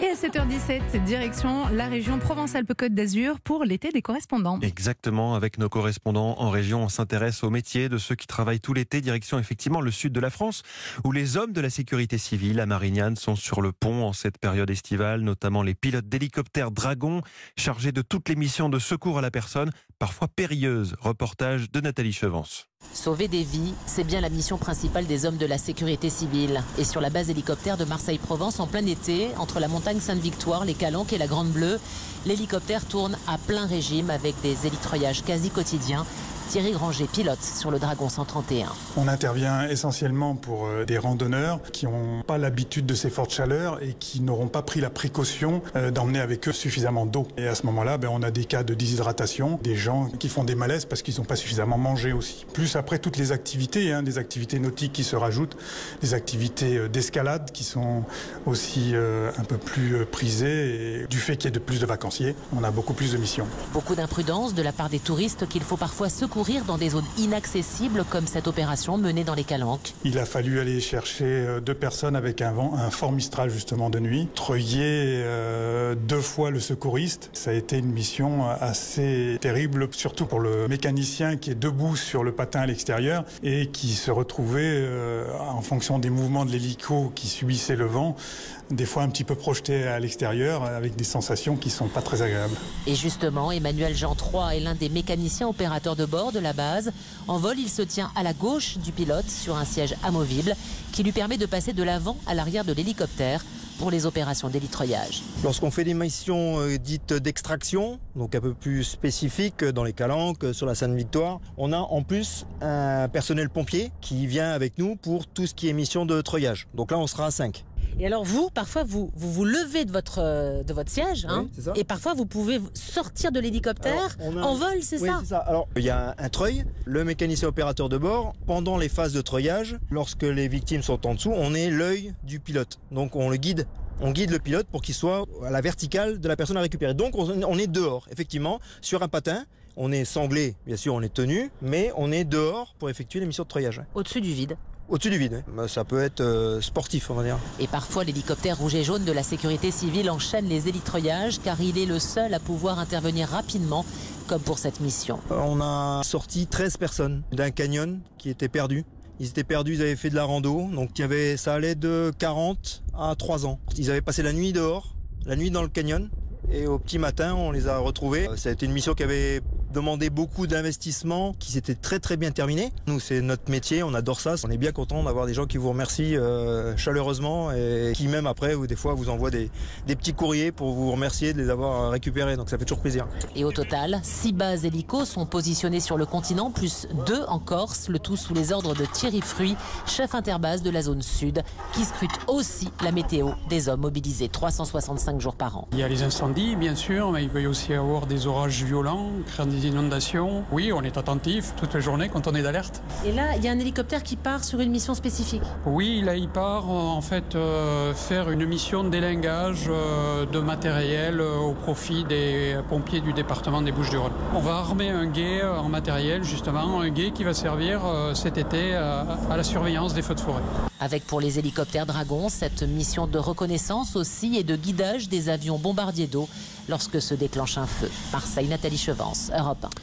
Et à 7h17, direction la région Provence-Alpes-Côte d'Azur pour l'été des correspondants. Exactement, avec nos correspondants en région, on s'intéresse aux métiers de ceux qui travaillent tout l'été, direction effectivement le sud de la France, où les hommes de la sécurité civile à Marignane sont sur le pont en cette période estivale, notamment les pilotes d'hélicoptères Dragon, chargés de toutes les missions de secours à la personne, parfois périlleuses. Reportage de Nathalie Chevance. Sauver des vies, c'est bien la mission principale des hommes de la sécurité civile. Et sur la base hélicoptère de Marseille-Provence, en plein été, entre la montagne Sainte-Victoire, les Calanques et la Grande Bleue, l'hélicoptère tourne à plein régime avec des élitreuillages quasi quotidiens. Thierry Granger, pilote sur le Dragon 131. On intervient essentiellement pour euh, des randonneurs qui n'ont pas l'habitude de ces fortes chaleurs et qui n'auront pas pris la précaution euh, d'emmener avec eux suffisamment d'eau. Et à ce moment-là, ben, on a des cas de déshydratation, des gens qui font des malaises parce qu'ils n'ont pas suffisamment mangé aussi. Plus après toutes les activités, hein, des activités nautiques qui se rajoutent, des activités euh, d'escalade qui sont aussi un peu plus prisées. Et du fait qu'il y ait de plus de vacanciers, on a beaucoup plus de missions. Beaucoup d'imprudence de la part des touristes qu'il faut parfois secourir dans des zones inaccessibles comme cette opération menée dans les Calanques. Il a fallu aller chercher euh, deux personnes avec un vent, un fort Mistral justement de nuit, treuiller euh, deux fois le secouriste. Ça a été une mission assez terrible, surtout pour le mécanicien qui est debout sur le patin à l'extérieur et qui se retrouvait euh, en fonction des mouvements de l'hélico qui subissait le vent, des fois un petit peu projeté à l'extérieur avec des sensations qui sont pas très agréables. Et justement, Emmanuel Jean III est l'un des mécaniciens opérateurs de bord de la base. En vol, il se tient à la gauche du pilote sur un siège amovible qui lui permet de passer de l'avant à l'arrière de l'hélicoptère pour les opérations d'élitreuillage. Lorsqu'on fait des missions euh, dites d'extraction, donc un peu plus spécifiques dans les calanques, sur la Sainte-Victoire, on a en plus un personnel pompier qui vient avec nous pour tout ce qui est mission de treuillage. Donc là, on sera à 5. Et alors vous, parfois, vous vous, vous levez de votre, euh, de votre siège, hein, et parfois vous pouvez sortir de l'hélicoptère en vol, c'est oui, ça, Alors il y a un treuil, le mécanicien opérateur de bord, pendant les phases de treuillage, lorsque les victimes sont en dessous, on est l'œil du pilote. Donc on le guide on guide le pilote pour qu'il soit à la verticale de la personne à récupérer. Donc on est dehors, effectivement, sur un patin. On est sanglé, bien sûr, on est tenu, mais on est dehors pour effectuer les missions de treuillage. Au-dessus du vide au-dessus du vide. Bah, ça peut être euh, sportif, on va dire. Et parfois, l'hélicoptère rouge et jaune de la sécurité civile enchaîne les élitreuillages car il est le seul à pouvoir intervenir rapidement, comme pour cette mission. Euh, on a sorti 13 personnes d'un canyon qui était perdu. Ils étaient perdus, ils avaient fait de la rando, donc il y avait, ça allait de 40 à 3 ans. Ils avaient passé la nuit dehors, la nuit dans le canyon, et au petit matin, on les a retrouvés. Euh, ça a été une mission qui avait demandé beaucoup d'investissement, qui s'était très très bien terminé. Nous, c'est notre métier, on adore ça. On est bien content d'avoir des gens qui vous remercient euh, chaleureusement et qui même après, ou des fois, vous envoient des, des, petits courriers pour vous remercier de les avoir récupérés. Donc ça fait toujours plaisir. Et au total, six bases hélico sont positionnées sur le continent, plus deux en Corse, le tout sous les ordres de Thierry Fruit, chef interbase de la zone sud, qui scrute aussi la météo des hommes mobilisés 365 jours par an. Il y a les incendies bien sûr, mais il peut y aussi avoir des orages violents, créant des inondations. Oui, on est attentif toute la journée quand on est d'alerte. Et là, il y a un hélicoptère qui part sur une mission spécifique Oui, là, il part euh, en fait euh, faire une mission d'élingage euh, de matériel au profit des pompiers du département des Bouches-du-Rhône. On va armer un guet en matériel, justement, un guet qui va servir cet été à la surveillance des feux de forêt. Avec pour les hélicoptères Dragon cette mission de reconnaissance aussi et de guidage des avions bombardiers d'eau lorsque se déclenche un feu. Marseille, Nathalie Chevance, 하다.